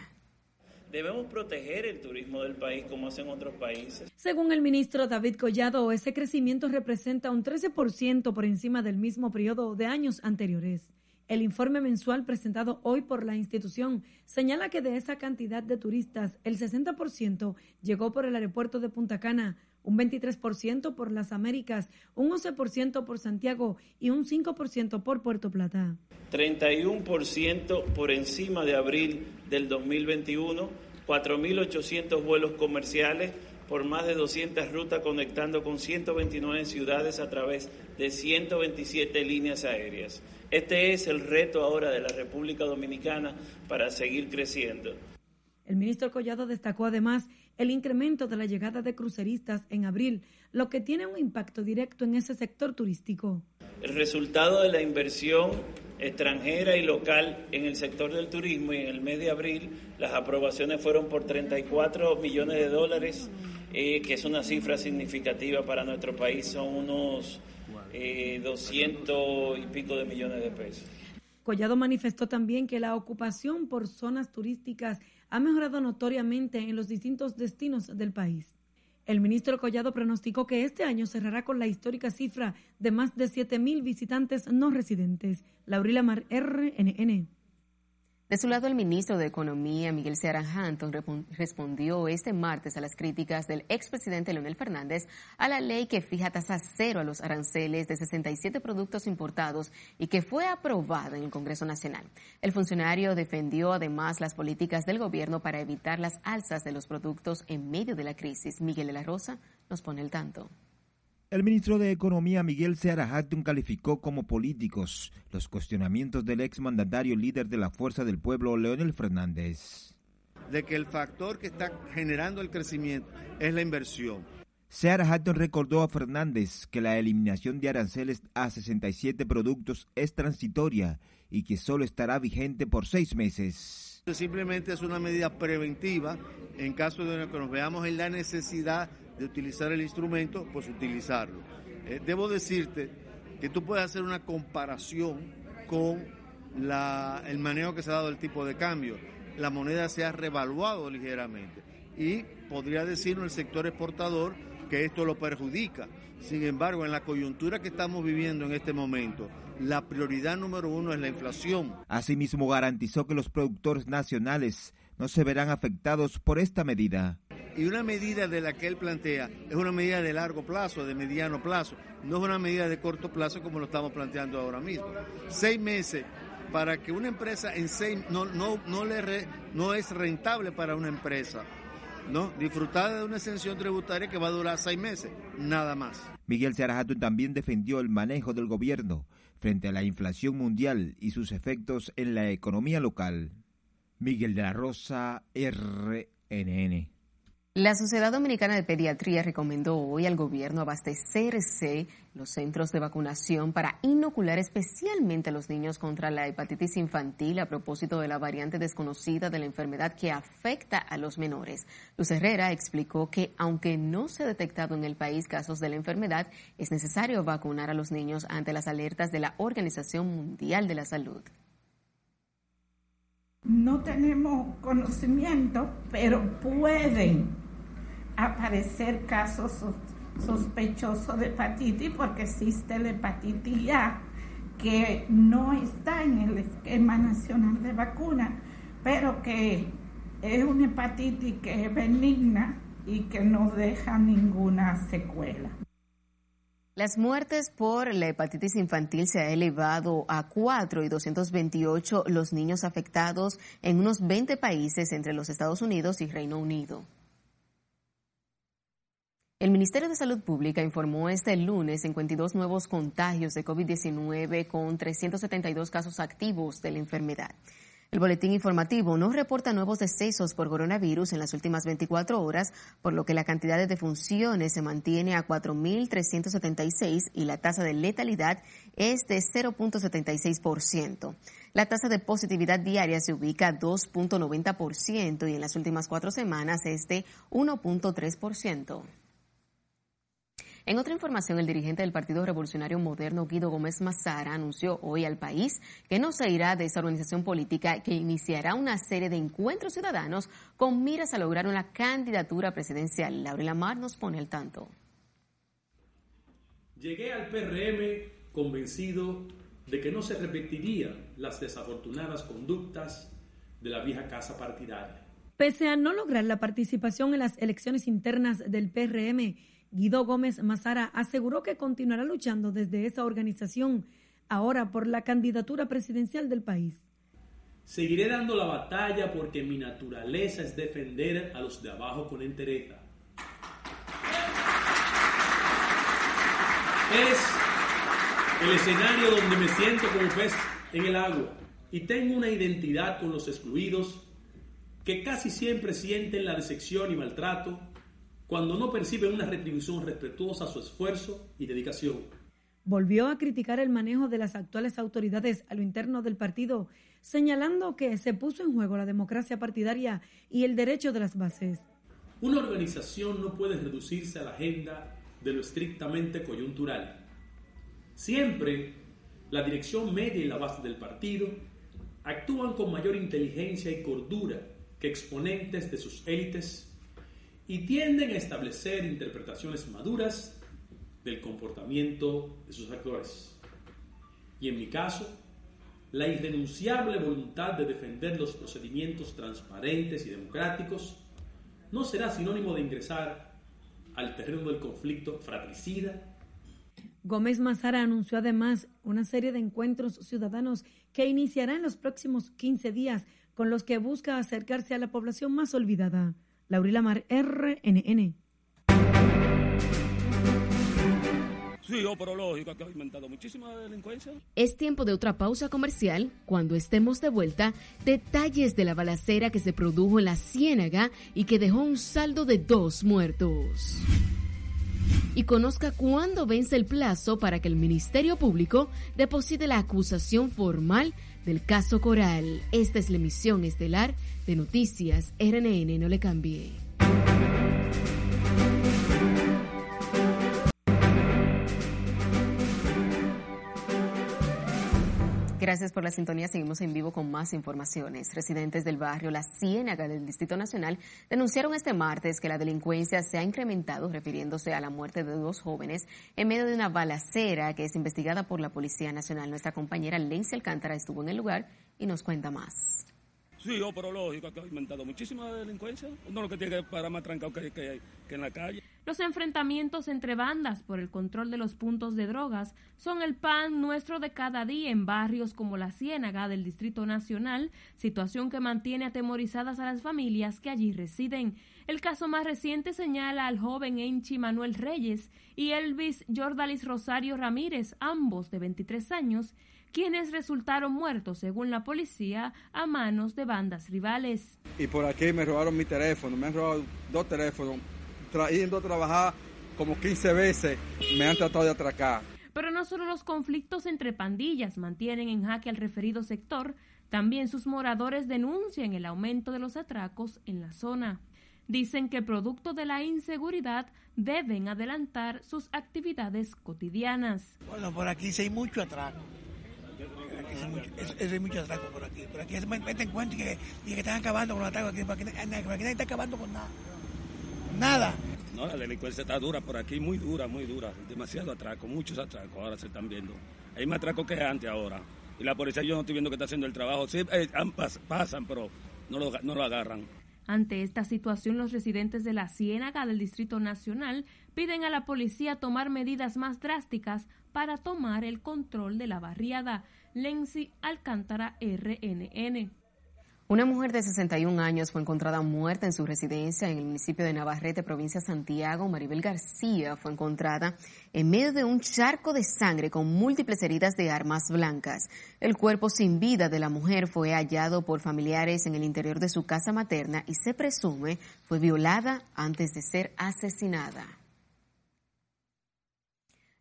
Debemos proteger el turismo del país como hacen otros países. Según el ministro David Collado, ese crecimiento representa un 13% por encima del mismo periodo de años anteriores. El informe mensual presentado hoy por la institución señala que de esa cantidad de turistas, el 60% llegó por el aeropuerto de Punta Cana, un 23% por las Américas, un 11% por Santiago y un 5% por Puerto Plata. 31% por encima de abril del 2021, 4.800 vuelos comerciales por más de 200 rutas conectando con 129 ciudades a través de 127 líneas aéreas. Este es el reto ahora de la República Dominicana para seguir creciendo. El ministro Collado destacó además el incremento de la llegada de cruceristas en abril, lo que tiene un impacto directo en ese sector turístico. El resultado de la inversión extranjera y local en el sector del turismo y en el mes de abril las aprobaciones fueron por 34 millones de dólares, eh, que es una cifra significativa para nuestro país, son unos eh, 200 y pico de millones de pesos. Collado manifestó también que la ocupación por zonas turísticas ha mejorado notoriamente en los distintos destinos del país. El ministro Collado pronosticó que este año cerrará con la histórica cifra de más de 7.000 visitantes no residentes. Laurila Mar, RNN. De su lado, el ministro de Economía, Miguel Seara Hanton, respondió este martes a las críticas del expresidente Leonel Fernández a la ley que fija tasa cero a los aranceles de 67 productos importados y que fue aprobada en el Congreso Nacional. El funcionario defendió además las políticas del gobierno para evitar las alzas de los productos en medio de la crisis. Miguel de la Rosa nos pone el tanto. El ministro de Economía Miguel Seara Hatton calificó como políticos los cuestionamientos del exmandatario líder de la Fuerza del Pueblo, Leonel Fernández. De que el factor que está generando el crecimiento es la inversión. Seara Hatton recordó a Fernández que la eliminación de aranceles a 67 productos es transitoria y que solo estará vigente por seis meses. Simplemente es una medida preventiva en caso de que nos veamos en la necesidad de utilizar el instrumento, pues utilizarlo. Eh, debo decirte que tú puedes hacer una comparación con la, el manejo que se ha dado el tipo de cambio. La moneda se ha revaluado ligeramente y podría decirnos el sector exportador que esto lo perjudica. Sin embargo, en la coyuntura que estamos viviendo en este momento, la prioridad número uno es la inflación. Asimismo, garantizó que los productores nacionales no se verán afectados por esta medida Y una medida de la que él plantea es una medida de largo plazo, de mediano plazo, no es una medida de corto plazo como lo estamos planteando ahora mismo. Seis meses para que una empresa en seis no, no, no, le no es rentable para una empresa. ¿no? Disfrutar de una exención tributaria que va a durar seis meses, nada más. Miguel Sarajato también defendió el manejo del gobierno frente a la inflación mundial y sus efectos en la economía local. Miguel de la Rosa, RNN. La Sociedad Dominicana de Pediatría recomendó hoy al gobierno abastecerse los centros de vacunación para inocular especialmente a los niños contra la hepatitis infantil a propósito de la variante desconocida de la enfermedad que afecta a los menores. Luz Herrera explicó que aunque no se ha detectado en el país casos de la enfermedad, es necesario vacunar a los niños ante las alertas de la Organización Mundial de la Salud. No tenemos conocimiento, pero pueden aparecer casos sospechosos de hepatitis porque existe la hepatitis A que no está en el esquema nacional de vacuna, pero que es una hepatitis que es benigna y que no deja ninguna secuela. Las muertes por la hepatitis infantil se ha elevado a 4 y 228 los niños afectados en unos 20 países entre los Estados Unidos y Reino Unido. El Ministerio de Salud Pública informó este lunes 52 nuevos contagios de COVID-19 con 372 casos activos de la enfermedad. El boletín informativo no reporta nuevos decesos por coronavirus en las últimas 24 horas, por lo que la cantidad de defunciones se mantiene a 4.376 y la tasa de letalidad es de 0.76%. La tasa de positividad diaria se ubica a 2.90% y en las últimas cuatro semanas es de 1.3%. En otra información, el dirigente del Partido Revolucionario Moderno, Guido Gómez Mazara, anunció hoy al país que no se irá de esa organización política que iniciará una serie de encuentros ciudadanos con miras a lograr una candidatura presidencial. Laura Lamar nos pone al tanto. Llegué al PRM convencido de que no se repetirían las desafortunadas conductas de la vieja casa partidaria. Pese a no lograr la participación en las elecciones internas del PRM, Guido Gómez Mazara aseguró que continuará luchando desde esa organización ahora por la candidatura presidencial del país. Seguiré dando la batalla porque mi naturaleza es defender a los de abajo con entereza. Es el escenario donde me siento como pez en el agua y tengo una identidad con los excluidos que casi siempre sienten la decepción y maltrato cuando no perciben una retribución respetuosa a su esfuerzo y dedicación. Volvió a criticar el manejo de las actuales autoridades a lo interno del partido, señalando que se puso en juego la democracia partidaria y el derecho de las bases. Una organización no puede reducirse a la agenda de lo estrictamente coyuntural. Siempre la dirección media y la base del partido actúan con mayor inteligencia y cordura que exponentes de sus élites y tienden a establecer interpretaciones maduras del comportamiento de sus actores. Y en mi caso, la irrenunciable voluntad de defender los procedimientos transparentes y democráticos no será sinónimo de ingresar al terreno del conflicto fratricida. Gómez Mazara anunció además una serie de encuentros ciudadanos que iniciará en los próximos 15 días con los que busca acercarse a la población más olvidada. Laurila Mar, RNN. Sí, oh, pero lógico que ha aumentado muchísima delincuencia. Es tiempo de otra pausa comercial. Cuando estemos de vuelta, detalles de la balacera que se produjo en la Ciénaga y que dejó un saldo de dos muertos. Y conozca cuándo vence el plazo para que el Ministerio Público deposite la acusación formal del caso Coral. Esta es la emisión estelar de Noticias RNN. No le cambie. Gracias por la sintonía. Seguimos en vivo con más informaciones. Residentes del barrio La Ciénaga del Distrito Nacional denunciaron este martes que la delincuencia se ha incrementado, refiriéndose a la muerte de dos jóvenes en medio de una balacera que es investigada por la Policía Nacional. Nuestra compañera Lacey Alcántara estuvo en el lugar y nos cuenta más. Sí, oh, pero lógico ha aumentado muchísima delincuencia. Uno lo que tiene que parar más trancado que en la calle. Los enfrentamientos entre bandas por el control de los puntos de drogas son el pan nuestro de cada día en barrios como la Ciénaga del Distrito Nacional, situación que mantiene atemorizadas a las familias que allí residen. El caso más reciente señala al joven Enchi Manuel Reyes y Elvis Jordalis Rosario Ramírez, ambos de 23 años, quienes resultaron muertos, según la policía, a manos de bandas rivales. Y por aquí me robaron mi teléfono, me han robado dos teléfonos, trayendo a trabajar como 15 veces, me han tratado de atracar. Pero no solo los conflictos entre pandillas mantienen en jaque al referido sector, también sus moradores denuncian el aumento de los atracos en la zona. Dicen que producto de la inseguridad deben adelantar sus actividades cotidianas. Bueno, por aquí sí hay mucho atraco. Aquí hay mucho, es, es, hay mucho atraco por aquí. Por aquí se meten cuenta que, y que están acabando con los atracos aquí. Por aquí, por aquí nadie está acabando con nada. Nada. No, la delincuencia está dura por aquí, muy dura, muy dura. Demasiado atraco, muchos atracos ahora se están viendo. Hay más atracos que antes ahora. Y la policía yo no estoy viendo que está haciendo el trabajo. Sí, eh, pasan, pero no lo, no lo agarran. Ante esta situación, los residentes de la Ciénaga del Distrito Nacional piden a la policía tomar medidas más drásticas para tomar el control de la barriada. Lenzi Alcántara, RNN. Una mujer de 61 años fue encontrada muerta en su residencia en el municipio de Navarrete, provincia de Santiago. Maribel García fue encontrada en medio de un charco de sangre con múltiples heridas de armas blancas. El cuerpo sin vida de la mujer fue hallado por familiares en el interior de su casa materna y se presume fue violada antes de ser asesinada.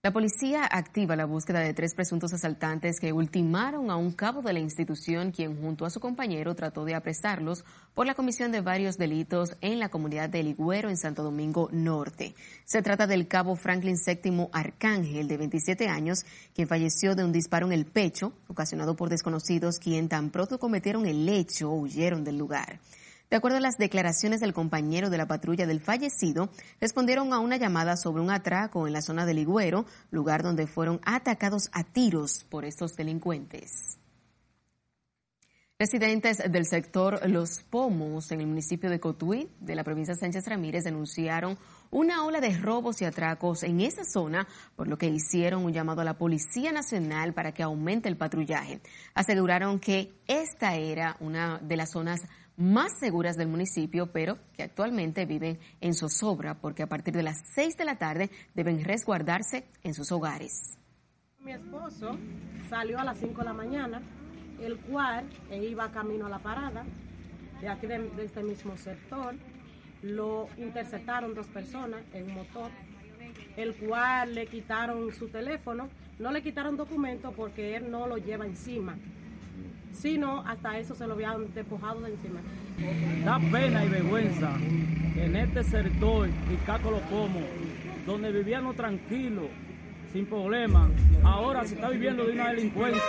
La policía activa la búsqueda de tres presuntos asaltantes que ultimaron a un cabo de la institución quien junto a su compañero trató de apresarlos por la comisión de varios delitos en la comunidad de Ligüero en Santo Domingo Norte. Se trata del cabo Franklin VII Arcángel de 27 años quien falleció de un disparo en el pecho ocasionado por desconocidos quien tan pronto cometieron el hecho huyeron del lugar. De acuerdo a las declaraciones del compañero de la patrulla del fallecido, respondieron a una llamada sobre un atraco en la zona de Ligüero, lugar donde fueron atacados a tiros por estos delincuentes. Residentes del sector Los Pomos, en el municipio de Cotuí, de la provincia de Sánchez Ramírez, denunciaron una ola de robos y atracos en esa zona, por lo que hicieron un llamado a la Policía Nacional para que aumente el patrullaje. Aseguraron que esta era una de las zonas más seguras del municipio, pero que actualmente viven en zozobra porque a partir de las 6 de la tarde deben resguardarse en sus hogares. Mi esposo salió a las 5 de la mañana, el cual iba camino a la parada de aquí de, de este mismo sector. Lo interceptaron dos personas en un motor, el cual le quitaron su teléfono. No le quitaron documento porque él no lo lleva encima sino hasta eso se lo habían despojado de encima. Da pena y vergüenza que en este sector, Caco Los Pomos, donde vivíamos tranquilos, sin problema, ahora se está viviendo de una delincuencia,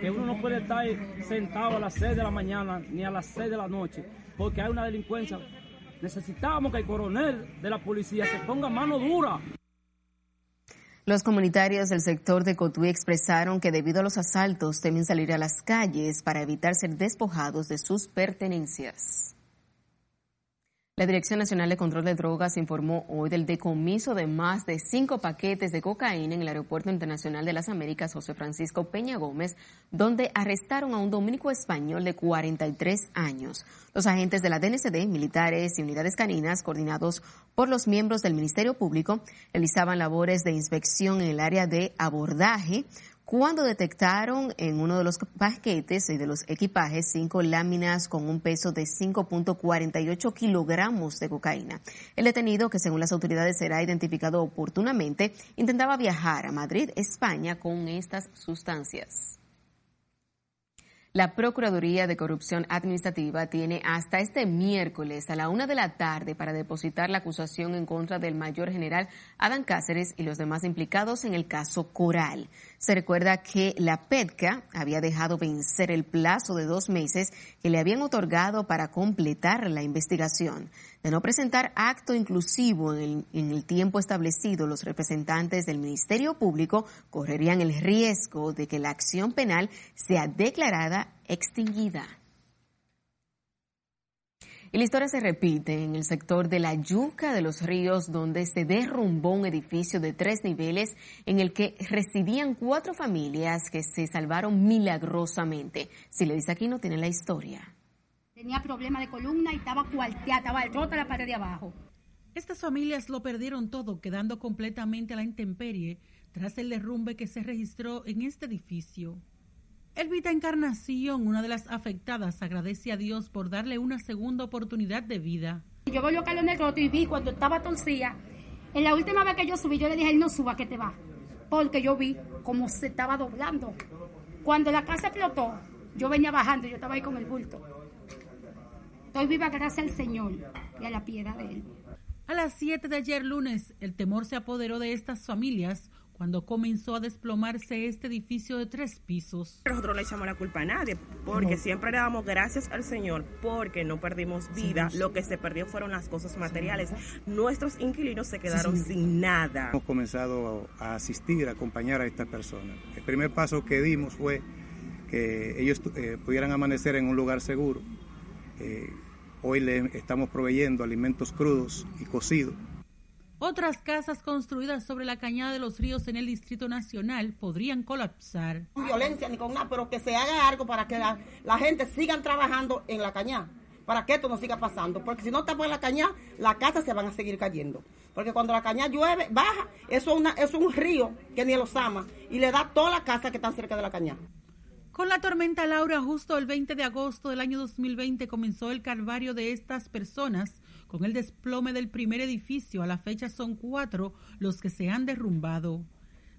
que uno no puede estar sentado a las 6 de la mañana ni a las 6 de la noche, porque hay una delincuencia. Necesitamos que el coronel de la policía se ponga mano dura. Los comunitarios del sector de Cotuí expresaron que debido a los asaltos temen salir a las calles para evitar ser despojados de sus pertenencias. La Dirección Nacional de Control de Drogas informó hoy del decomiso de más de cinco paquetes de cocaína en el Aeropuerto Internacional de las Américas José Francisco Peña Gómez, donde arrestaron a un dominico español de 43 años. Los agentes de la DNCD, militares y unidades caninas, coordinados por los miembros del Ministerio Público, realizaban labores de inspección en el área de abordaje, cuando detectaron en uno de los paquetes y de los equipajes cinco láminas con un peso de 5.48 kilogramos de cocaína. El detenido, que según las autoridades será identificado oportunamente, intentaba viajar a Madrid, España, con estas sustancias. La Procuraduría de Corrupción Administrativa tiene hasta este miércoles a la una de la tarde para depositar la acusación en contra del mayor general Adán Cáceres y los demás implicados en el caso Coral. Se recuerda que la PEDCA había dejado vencer el plazo de dos meses que le habían otorgado para completar la investigación. De no presentar acto inclusivo en el, en el, tiempo establecido, los representantes del Ministerio Público correrían el riesgo de que la acción penal sea declarada extinguida. Y la historia se repite en el sector de la Yuca de los Ríos, donde se derrumbó un edificio de tres niveles en el que residían cuatro familias que se salvaron milagrosamente. Si le dice aquí, no tiene la historia. Tenía problemas de columna y estaba cuarteada, estaba rota la pared de abajo. Estas familias lo perdieron todo, quedando completamente a la intemperie tras el derrumbe que se registró en este edificio. Elvita Encarnación, una de las afectadas, agradece a Dios por darle una segunda oportunidad de vida. Yo voy a Carlos Negro y vi cuando estaba torcida. En la última vez que yo subí, yo le dije, no suba, que te va. Porque yo vi cómo se estaba doblando. Cuando la casa explotó, yo venía bajando, yo estaba ahí con el bulto. Estoy viva gracias al Señor y a la piedad de Él. A las 7 de ayer lunes, el temor se apoderó de estas familias cuando comenzó a desplomarse este edificio de tres pisos. Nosotros no le echamos la culpa a nadie, porque siempre le damos gracias al Señor, porque no perdimos vida, lo que se perdió fueron las cosas materiales. Nuestros inquilinos se quedaron sin nada. Hemos comenzado a asistir, a acompañar a estas personas. El primer paso que dimos fue que ellos eh, pudieran amanecer en un lugar seguro. Eh, hoy le estamos proveyendo alimentos crudos y cocidos otras casas construidas sobre la cañada de los ríos en el Distrito Nacional podrían colapsar. Sin violencia ni con nada, pero que se haga algo para que la, gente siga trabajando en la cañada, para que esto no siga pasando. Porque si no está en la cañada, las casas se van a seguir cayendo. Porque cuando la cañada llueve, baja, eso es, una, es un río que ni los ama y le da toda la casa que están cerca de la cañada. Con la tormenta Laura, justo el 20 de agosto del año 2020 comenzó el calvario de estas personas con el desplome del primer edificio, a la fecha son cuatro los que se han derrumbado.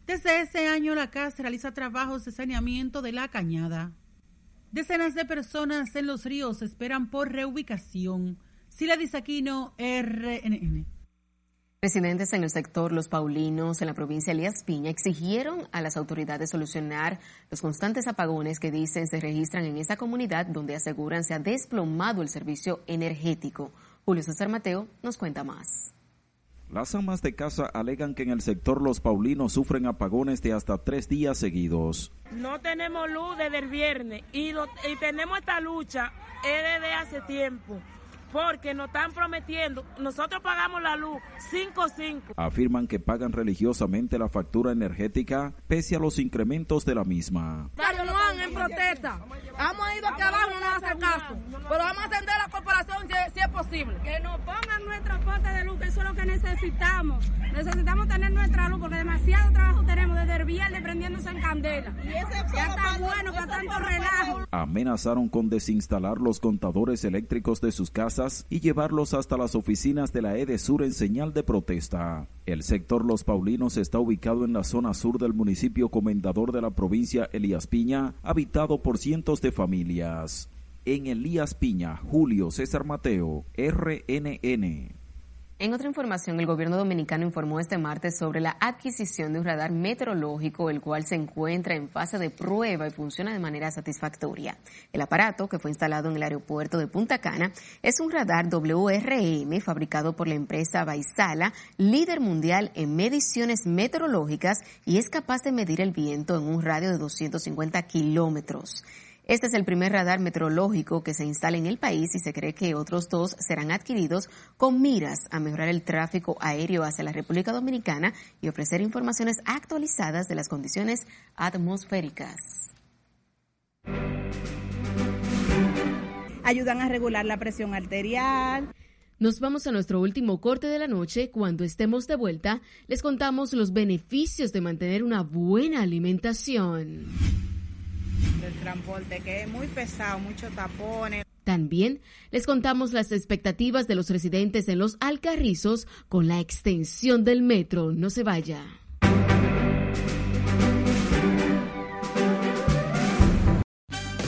Desde ese año la CAS realiza trabajos de saneamiento de la cañada. Decenas de personas en los ríos esperan por reubicación. Sila Disaquino, RNN. Residentes en el sector Los Paulinos, en la provincia de Elías Piña, exigieron a las autoridades solucionar los constantes apagones que dicen se registran en esa comunidad donde aseguran se ha desplomado el servicio energético. Julio César Mateo nos cuenta más. Las amas de casa alegan que en el sector Los Paulinos sufren apagones de hasta tres días seguidos. No tenemos luz desde el viernes y, y tenemos esta lucha desde hace tiempo porque nos están prometiendo, nosotros pagamos la luz 5-5. Afirman que pagan religiosamente la factura energética pese a los incrementos de la misma. no en protesta. Hemos ido aquí abajo, no nos hace caso. Pero vamos a atender la corporación si, es posible. Que nos pongan nuestra fuente de luz, que eso es lo que necesitamos. Necesitamos tener nuestra luz porque demasiado trabajo tenemos desde el viernes prendiéndose en candela. Y ese ya está bueno para tanto relajo. Amenazaron con desinstalar los contadores eléctricos de sus casas y llevarlos hasta las oficinas de la EDESUR en señal de protesta. El sector Los Paulinos está ubicado en la zona sur del municipio comendador de la provincia Elías Piña, habitado por cientos de familias. En Elías Piña, Julio César Mateo, RNN. En otra información, el gobierno dominicano informó este martes sobre la adquisición de un radar meteorológico, el cual se encuentra en fase de prueba y funciona de manera satisfactoria. El aparato, que fue instalado en el aeropuerto de Punta Cana, es un radar WRM fabricado por la empresa Baisala, líder mundial en mediciones meteorológicas y es capaz de medir el viento en un radio de 250 kilómetros. Este es el primer radar meteorológico que se instala en el país y se cree que otros dos serán adquiridos con miras a mejorar el tráfico aéreo hacia la República Dominicana y ofrecer informaciones actualizadas de las condiciones atmosféricas. Ayudan a regular la presión arterial. Nos vamos a nuestro último corte de la noche. Cuando estemos de vuelta, les contamos los beneficios de mantener una buena alimentación del transporte, que es muy pesado, muchos tapones. También les contamos las expectativas de los residentes en los Alcarrizos con la extensión del metro. No se vaya.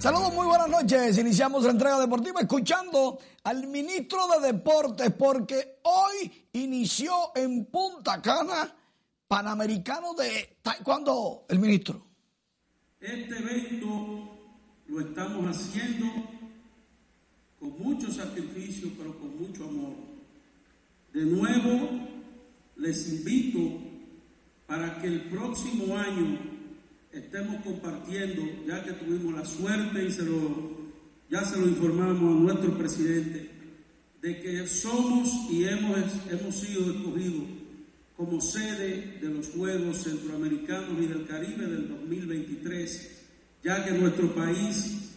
Saludos, muy buenas noches. Iniciamos la entrega deportiva escuchando al ministro de Deportes porque hoy inició en Punta Cana Panamericano de Taekwondo, el ministro. Este evento lo estamos haciendo con mucho sacrificio, pero con mucho amor. De nuevo, les invito para que el próximo año estemos compartiendo, ya que tuvimos la suerte y se lo, ya se lo informamos a nuestro presidente, de que somos y hemos, hemos sido escogidos como sede de los Juegos Centroamericanos y del Caribe del 2023, ya que nuestro país,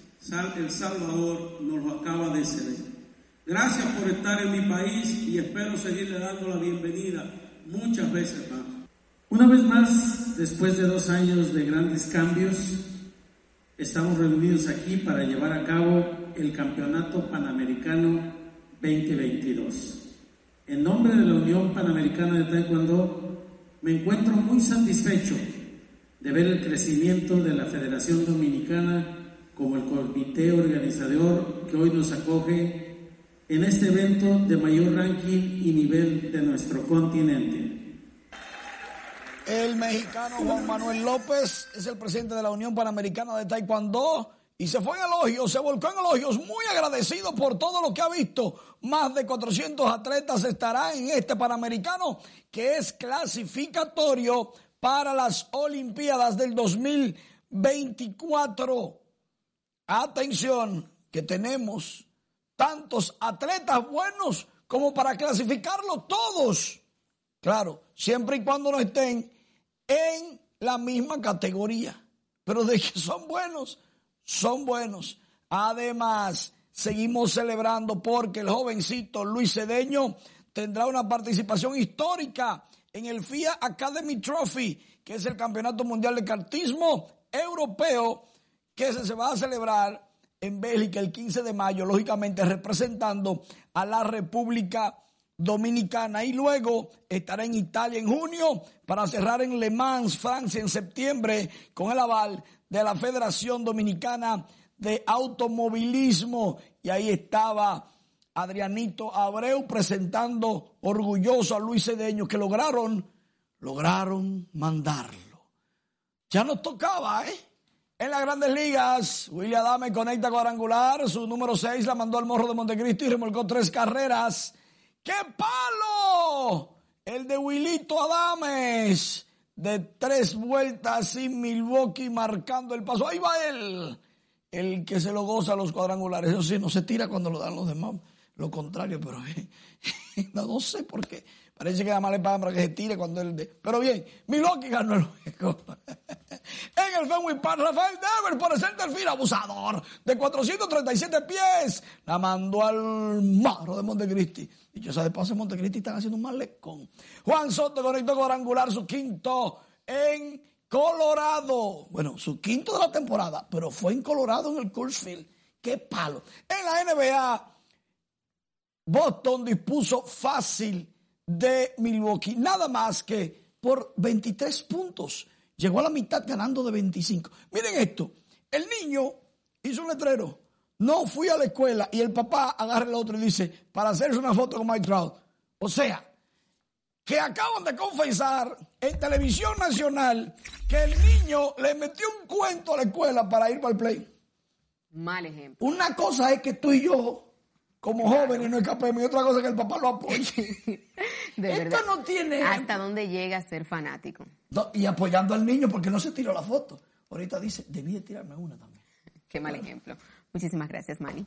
El Salvador, nos lo acaba de ceder. Gracias por estar en mi país y espero seguirle dando la bienvenida muchas veces más. Una vez más, después de dos años de grandes cambios, estamos reunidos aquí para llevar a cabo el Campeonato Panamericano 2022. En nombre de la Unión Panamericana de Taekwondo, me encuentro muy satisfecho de ver el crecimiento de la Federación Dominicana como el comité organizador que hoy nos acoge en este evento de mayor ranking y nivel de nuestro continente. El mexicano Juan Manuel López es el presidente de la Unión Panamericana de Taekwondo y se fue en elogios, se volcó en elogios, muy agradecido por todo lo que ha visto. Más de 400 atletas estarán en este Panamericano que es clasificatorio para las Olimpiadas del 2024. Atención, que tenemos tantos atletas buenos como para clasificarlos todos. Claro, siempre y cuando no estén en la misma categoría. Pero de que son buenos, son buenos. Además, seguimos celebrando porque el jovencito Luis Cedeño tendrá una participación histórica en el FIA Academy Trophy, que es el Campeonato Mundial de Cartismo Europeo, que se va a celebrar en Bélgica el 15 de mayo, lógicamente representando a la República Dominicana y luego estará en Italia en junio para cerrar en Le Mans, Francia en septiembre con el aval de la Federación Dominicana de Automovilismo y ahí estaba Adrianito Abreu presentando orgulloso a Luis Cedeño que lograron, lograron mandarlo. Ya nos tocaba, ¿eh? En las grandes ligas, William Adame conecta cuadrangular, su número 6 la mandó al Morro de Montecristo y remolcó tres carreras. ¡Qué palo! El de Wilito Adames. De tres vueltas sin Milwaukee marcando el paso. Ahí va él. El que se lo goza a los cuadrangulares. Eso sí, no se tira cuando lo dan los demás. Lo contrario, pero <laughs> no, sé por qué. Parece que nada más le pagan para que se tire cuando él... De... Pero bien, Milwaukee ganó el juego. <laughs> en el Fenway Park, Rafael Dever por el centerfield, abusador de 437 pies. La mandó al maro de Montecristi. Sé, de en Montecristi están haciendo un malecón. Juan Soto conectó cuadrangular su quinto en Colorado. Bueno, su quinto de la temporada, pero fue en Colorado en el Coors Field. ¡Qué palo! En la NBA, Boston dispuso fácil de Milwaukee, nada más que por 23 puntos. Llegó a la mitad ganando de 25. Miren esto, el niño hizo un letrero no fui a la escuela y el papá agarra el otro y dice, para hacerse una foto con Mike Trout. O sea, que acaban de confesar en televisión nacional que el niño le metió un cuento a la escuela para ir para el play. Mal ejemplo. Una cosa es que tú y yo, como jóvenes, no escapemos, y otra cosa es que el papá lo apoye. <laughs> de Esto no tiene... ¿Hasta dónde llega a ser fanático? y apoyando al niño porque no se tiró la foto. Ahorita dice, debí de tirarme una también. Qué mal ejemplo. Muchísimas gracias, Manny.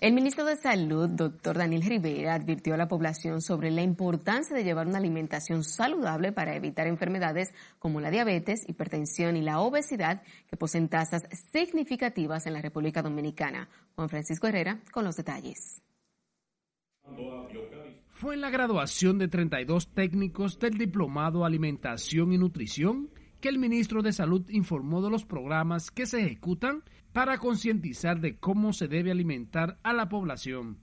El ministro de Salud, doctor Daniel Rivera, advirtió a la población sobre la importancia de llevar una alimentación saludable para evitar enfermedades como la diabetes, hipertensión y la obesidad, que poseen tasas significativas en la República Dominicana. Juan Francisco Herrera con los detalles. Fue en la graduación de 32 técnicos del Diplomado Alimentación y Nutrición que el ministro de Salud informó de los programas que se ejecutan para concientizar de cómo se debe alimentar a la población.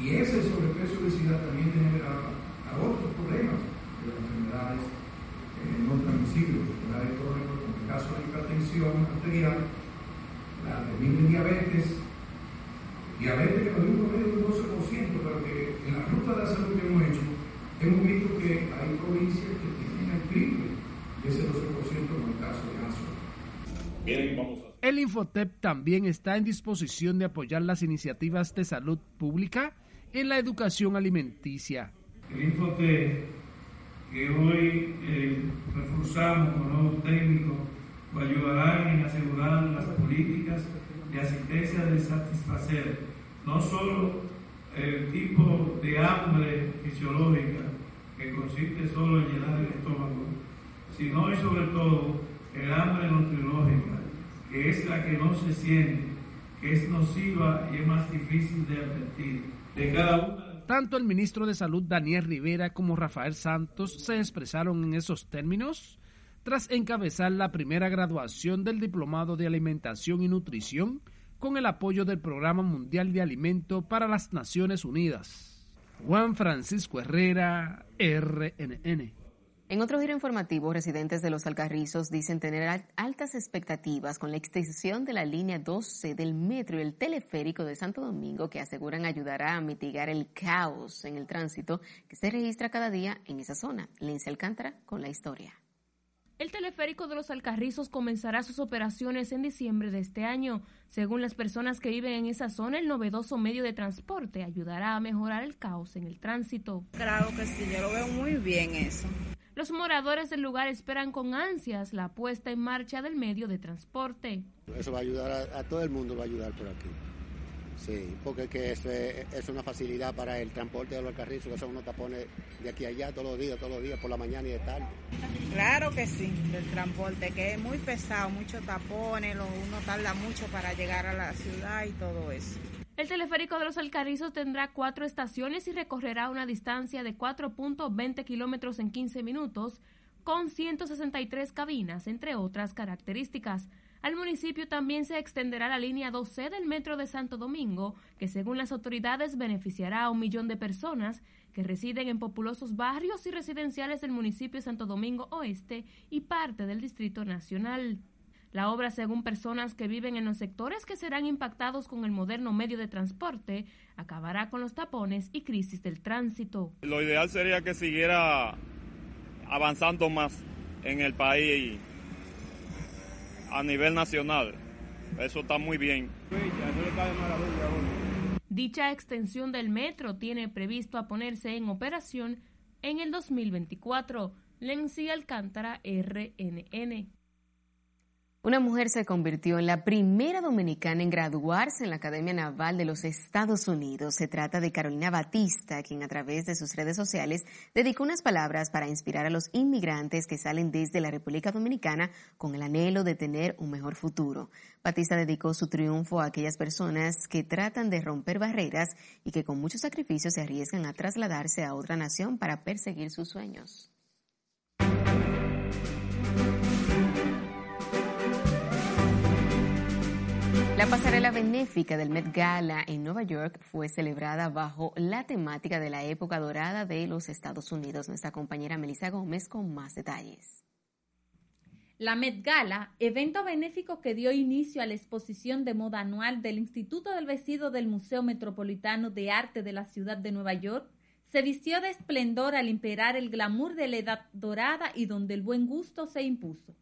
Y ese sobrepeso y obesidad también genera a otros problemas de las enfermedades eh, no transmisibles, enfermedades crónicas, como el caso de la hipertensión arterial, la de diabetes, diabetes que nos dio un promedio de un 12%, pero que en la ruta de la salud que hemos hecho, hemos visto que hay provincias que tienen el triple ese 12% en el Infotep también está en disposición de apoyar las iniciativas de salud pública en la educación alimenticia. El Infotep que hoy eh, reforzamos con nuevos técnicos pues ayudarán en asegurar las políticas de asistencia de satisfacer no solo el tipo de hambre fisiológica que consiste solo en llenar el estómago, sino y sobre todo el hambre nutriológica, que es la que no se siente, que es nociva y es más difícil de advertir. De cada una tanto el ministro de Salud Daniel Rivera como Rafael Santos se expresaron en esos términos tras encabezar la primera graduación del Diplomado de Alimentación y Nutrición con el apoyo del Programa Mundial de Alimento para las Naciones Unidas. Juan Francisco Herrera, RNN. En otro giro informativo, residentes de los Alcarrizos dicen tener altas expectativas con la extensión de la línea 12 del metro y el teleférico de Santo Domingo que aseguran ayudará a mitigar el caos en el tránsito que se registra cada día en esa zona. Lince Alcántara con la historia. El teleférico de los Alcarrizos comenzará sus operaciones en diciembre de este año. Según las personas que viven en esa zona, el novedoso medio de transporte ayudará a mejorar el caos en el tránsito. Claro que sí, yo lo veo muy bien eso. Los moradores del lugar esperan con ansias la puesta en marcha del medio de transporte. Eso va a ayudar a, todo el mundo, va a ayudar por aquí. Sí, porque que es, es, una facilidad para el transporte de los carrizos, que son unos tapones de aquí a allá todos los días, todos los días, por la mañana y de tarde. Claro que sí, el transporte, que es muy pesado, muchos tapones, uno tarda mucho para llegar a la ciudad y todo eso. El teleférico de los Alcarrizos tendrá cuatro estaciones y recorrerá una distancia de 4.20 kilómetros en 15 minutos, con 163 cabinas, entre otras características. Al municipio también se extenderá la línea 12 del Metro de Santo Domingo, que según las autoridades beneficiará a un millón de personas que residen en populosos barrios y residenciales del municipio de Santo Domingo Oeste y parte del Distrito Nacional. La obra, según personas que viven en los sectores que serán impactados con el moderno medio de transporte, acabará con los tapones y crisis del tránsito. Lo ideal sería que siguiera avanzando más en el país a nivel nacional. Eso está muy bien. Dicha extensión del metro tiene previsto a ponerse en operación en el 2024. Lenzi Alcántara, RNN. Una mujer se convirtió en la primera dominicana en graduarse en la Academia Naval de los Estados Unidos. Se trata de Carolina Batista, quien a través de sus redes sociales dedicó unas palabras para inspirar a los inmigrantes que salen desde la República Dominicana con el anhelo de tener un mejor futuro. Batista dedicó su triunfo a aquellas personas que tratan de romper barreras y que con mucho sacrificio se arriesgan a trasladarse a otra nación para perseguir sus sueños. La pasarela benéfica del Met Gala en Nueva York fue celebrada bajo la temática de la época dorada de los Estados Unidos. Nuestra compañera Melissa Gómez con más detalles. La Met Gala, evento benéfico que dio inicio a la exposición de moda anual del Instituto del Vestido del Museo Metropolitano de Arte de la ciudad de Nueva York, se vistió de esplendor al imperar el glamour de la edad dorada y donde el buen gusto se impuso.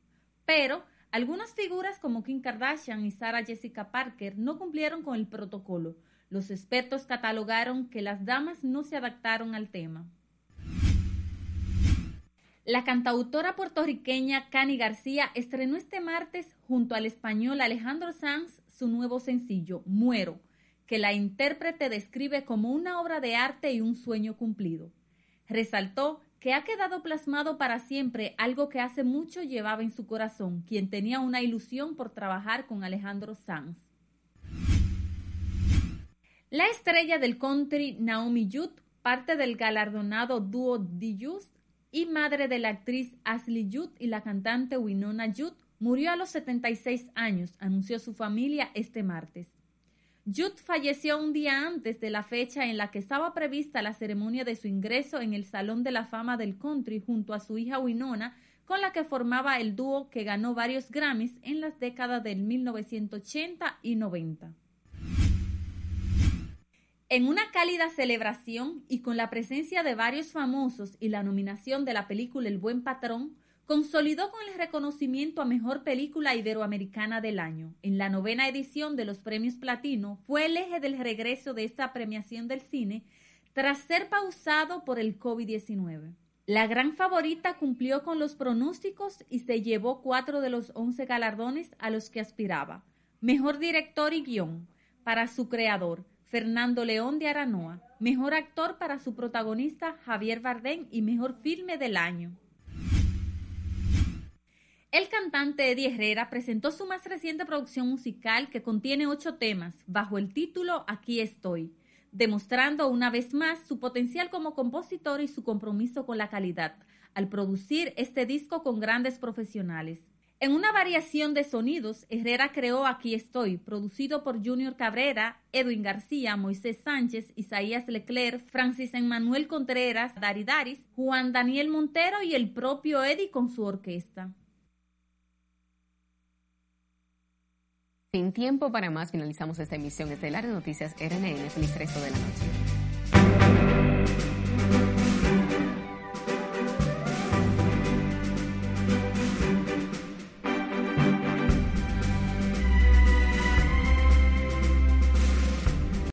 Pero algunas figuras como Kim Kardashian y Sarah Jessica Parker no cumplieron con el protocolo. Los expertos catalogaron que las damas no se adaptaron al tema. La cantautora puertorriqueña Cani García estrenó este martes junto al español Alejandro Sanz su nuevo sencillo, Muero, que la intérprete describe como una obra de arte y un sueño cumplido. Resaltó que ha quedado plasmado para siempre algo que hace mucho llevaba en su corazón, quien tenía una ilusión por trabajar con Alejandro Sanz. La estrella del country Naomi Judd, parte del galardonado dúo The Youth y madre de la actriz Ashley Judd y la cantante Winona Judd, murió a los 76 años, anunció su familia este martes. Judd falleció un día antes de la fecha en la que estaba prevista la ceremonia de su ingreso en el Salón de la Fama del Country junto a su hija Winona con la que formaba el dúo que ganó varios Grammys en las décadas del 1980 y 90. En una cálida celebración y con la presencia de varios famosos y la nominación de la película El Buen Patrón, consolidó con el reconocimiento a Mejor Película Iberoamericana del Año. En la novena edición de los Premios Platino fue el eje del regreso de esta premiación del cine tras ser pausado por el COVID-19. La gran favorita cumplió con los pronósticos y se llevó cuatro de los once galardones a los que aspiraba. Mejor director y guion para su creador, Fernando León de Aranoa. Mejor actor para su protagonista, Javier Bardem, y mejor filme del año. El cantante Eddie Herrera presentó su más reciente producción musical que contiene ocho temas, bajo el título Aquí estoy, demostrando una vez más su potencial como compositor y su compromiso con la calidad, al producir este disco con grandes profesionales. En una variación de sonidos, Herrera creó Aquí estoy, producido por Junior Cabrera, Edwin García, Moisés Sánchez, Isaías Leclerc, Francis Emmanuel Contreras, Dari Daris, Juan Daniel Montero y el propio Eddie con su orquesta. Sin tiempo para más, finalizamos esta emisión estelar de Noticias RNN. Feliz resto de la noche.